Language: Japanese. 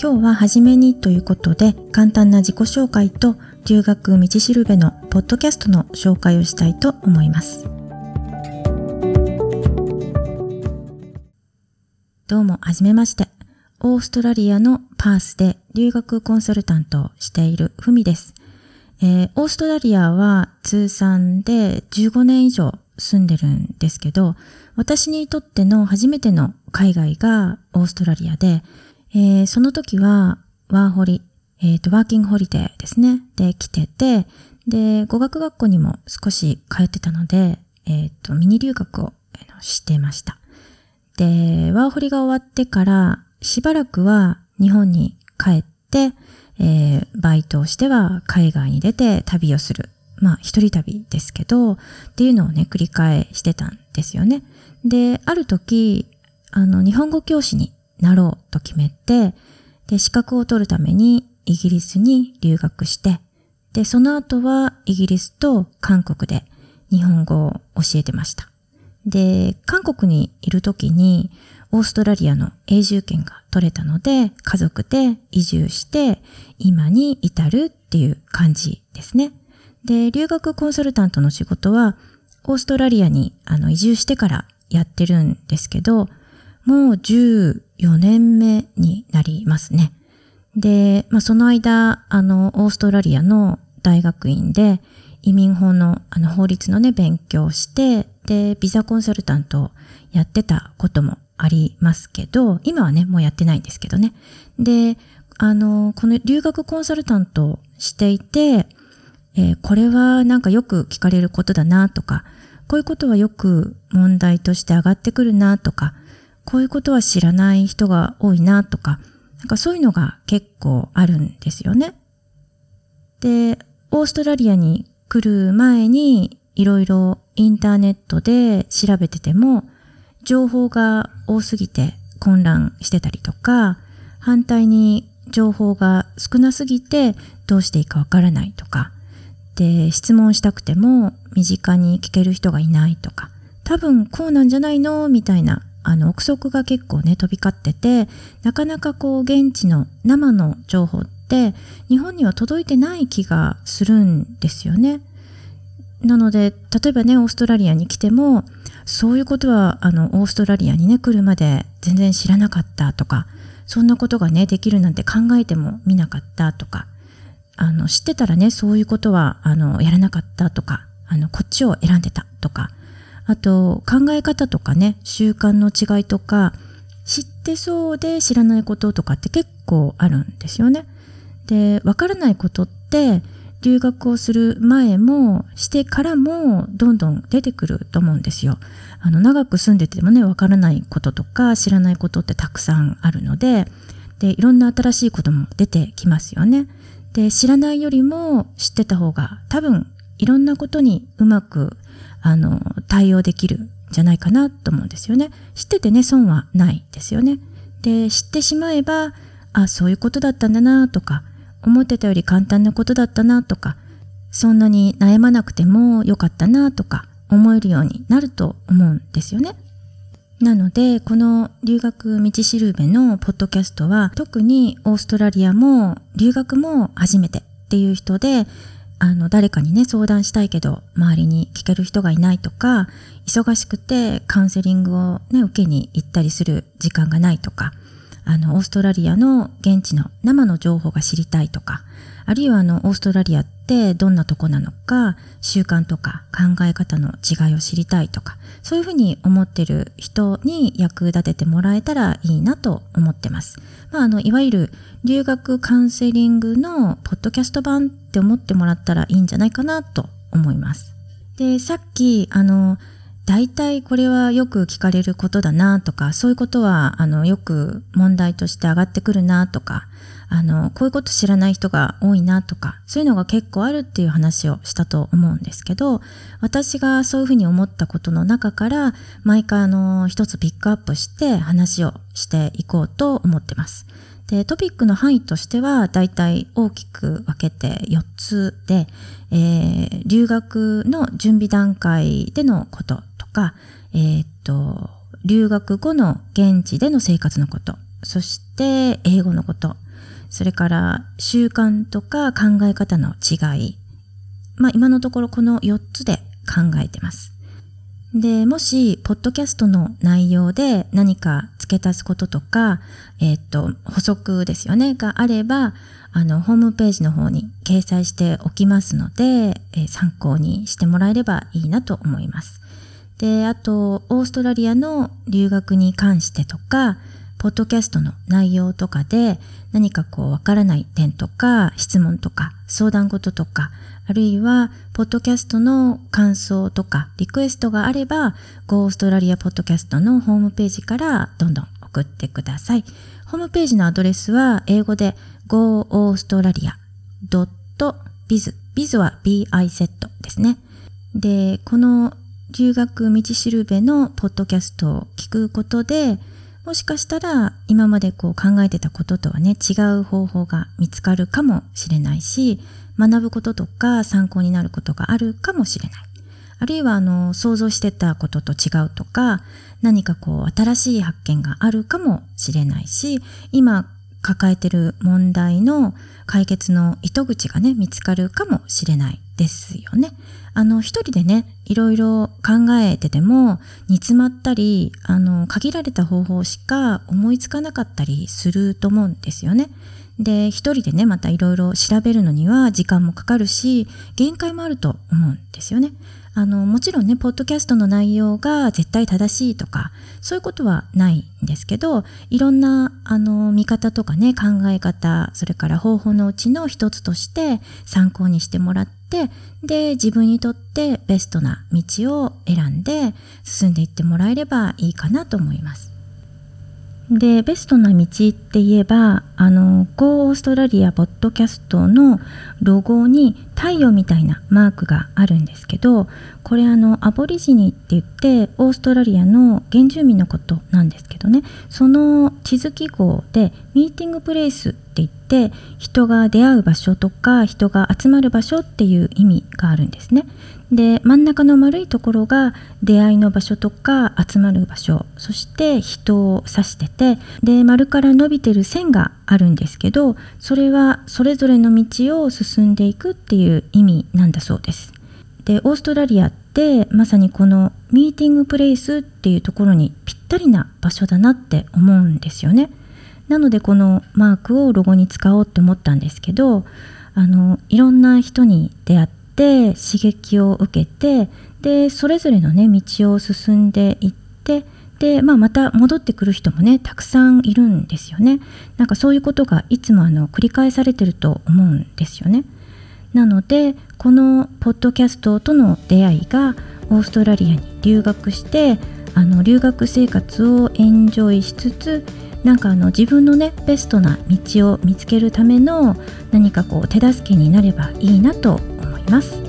今日は初めにということで簡単な自己紹介と留学道しるべのポッドキャストの紹介をしたいと思います。どうも、はじめまして。オーストラリアのパースで留学コンサルタントをしているふみです。えー、オーストラリアは通算で15年以上住んでるんですけど、私にとっての初めての海外がオーストラリアで、えー、その時はワーホリ、えっ、ー、と、ワーキングホリデーですね。で、来てて、で、語学学校にも少し通ってたので、えっ、ー、と、ミニ留学をしてました。で、ワーホリが終わってからしばらくは日本に帰って、えー、バイトをしては海外に出て旅をする。まあ、一人旅ですけど、っていうのをね、繰り返してたんですよね。で、ある時、あの、日本語教師になろうと決めて、で、資格を取るためにイギリスに留学して、で、その後はイギリスと韓国で日本語を教えてました。で、韓国にいる時にオーストラリアの永住権が取れたので、家族で移住して今に至るっていう感じですね。で、留学コンサルタントの仕事はオーストラリアにあの移住してからやってるんですけど、もう14年目になりますね。で、まあ、その間、あの、オーストラリアの大学院で移民法のあの法律のね、勉強をして、で、ビザコンサルタントをやってたこともありますけど、今はね、もうやってないんですけどね。で、あの、この留学コンサルタントをしていて、えー、これはなんかよく聞かれることだなとか、こういうことはよく問題として上がってくるなとか、こういうことは知らない人が多いなとか、なんかそういうのが結構あるんですよね。で、オーストラリアに来る前にいろいろインターネットで調べてても、情報が多すぎて混乱してたりとか、反対に情報が少なすぎてどうしていいかわからないとか、で、質問したくても身近に聞ける人がいないとか、多分こうなんじゃないの？みたいな、あの、憶測が結構ね、飛び交ってて、なかなかこう、現地の生の情報って、日本には届いてない気がするんですよね。なので、例えばね、オーストラリアに来ても、そういうことは、あの、オーストラリアにね、来るまで全然知らなかったとか、そんなことがね、できるなんて考えてもみなかったとか、あの、知ってたらね、そういうことは、あの、やらなかったとか、あの、こっちを選んでたとか、あと、考え方とかね、習慣の違いとか、知ってそうで知らないこととかって結構あるんですよね。で、わからないことって、留学をする前もしてからもどんどん出てくると思うんですよ。あの、長く住んでてもね、わからないこととか知らないことってたくさんあるので、で、いろんな新しいことも出てきますよね。で、知らないよりも知ってた方が多分いろんなことにうまく、あの、対応できるんじゃないかなと思うんですよね。知っててね、損はないですよね。で、知ってしまえば、あ、そういうことだったんだなとか、思ってたより簡単なことだったなとか、そんなに悩まなくてもよかったなとか思えるようになると思うんですよね。なので、この留学道しるべのポッドキャストは、特にオーストラリアも留学も初めてっていう人で、あの、誰かにね、相談したいけど、周りに聞ける人がいないとか、忙しくてカウンセリングをね、受けに行ったりする時間がないとか、あの、オーストラリアの現地の生の情報が知りたいとか、あるいはあの、オーストラリアってどんなとこなのか、習慣とか考え方の違いを知りたいとか、そういうふうに思ってる人に役立ててもらえたらいいなと思ってます。まあ、あの、いわゆる留学カウンセリングのポッドキャスト版って思ってもらったらいいんじゃないかなと思います。で、さっき、あの、大体これはよく聞かれることだなとか、そういうことは、あの、よく問題として上がってくるなとか、あの、こういうこと知らない人が多いなとか、そういうのが結構あるっていう話をしたと思うんですけど、私がそういうふうに思ったことの中から、毎回あの、一つピックアップして話をしていこうと思ってます。で、トピックの範囲としては、だいたい大きく分けて4つで、えー、留学の準備段階でのことか、えー、っと、留学後の現地での生活のこと、そして英語のこと、それから習慣とか考え方の違い。まあ今のところこの4つで考えてます。で、もし、ポッドキャストの内容で何か付け足すこととか、えっ、と、補足ですよね、があれば、あの、ホームページの方に掲載しておきますので、えー、参考にしてもらえればいいなと思います。で、あと、オーストラリアの留学に関してとか、ポッドキャストの内容とかで何かこうわからない点とか質問とか相談事とかあるいはポッドキャストの感想とかリクエストがあれば Go オーストラリアポッドキャストのホームページからどんどん送ってください。ホームページのアドレスは英語で goaustralia.biz biz は biz ですね。で、この留学道しるべのポッドキャストを聞くことでもしかしたら今までこう考えてたこととはね違う方法が見つかるかもしれないし学ぶこととか参考になることがあるかもしれない。あるいはあの想像してたことと違うとか何かこう新しい発見があるかもしれないし今抱えてる問題の解決の糸口がね見つかるかもしれないですよね。あの一人でねいろいろ考えてても煮詰まったりあの限られた方法しか思いつかなかったりすると思うんですよね。で一人でねまたいろいろ調べるのには時間もかかるし限界もあると思うんですよね。あのもちろんねポッドキャストの内容が絶対正しいとかそういうことはないんですけどいろんなあの見方とかね考え方それから方法のうちの一つとして参考にしてもらってで自分にとってベストな道を選んで進んでいってもらえればいいかなと思います。で、ベストな道って言えば、あの、Go オーストラリアポッドキャストのロゴに太陽みたいなマークがあるんですけど、これあの、アボリジニって言って、オーストラリアの原住民のことなんです。ね、その地図記号で、ミーティングプレイスって言って、人が出会う場所とか、人が集まる場所っていう意味があるんですね。で真ん中の丸いところが出会いの場所とか集まる場所そして人を指しててで丸から伸びてる線があるんですけどそれはそれぞれの道を進んでいくっていう意味なんだそうです。でオーストラリアってまさにこのミーティングプレイスっていうところにぴっったりな場所だなって思うんですよね。なのでこのマークをロゴに使おうって思ったんですけどあのいろんな人に出会ってて刺激を受けてでそれぞれのね道を進んでいってで、まあ、また戻ってくる人もねたくさんいるんですよねなんかそういうことがいつもあの繰り返されてると思うんですよねなのでこのポッドキャストとの出会いがオーストラリアに留学してあの留学生活をエンジョイしつつなんかあの自分のねベストな道を見つけるための何かこう手助けになればいいなと思います。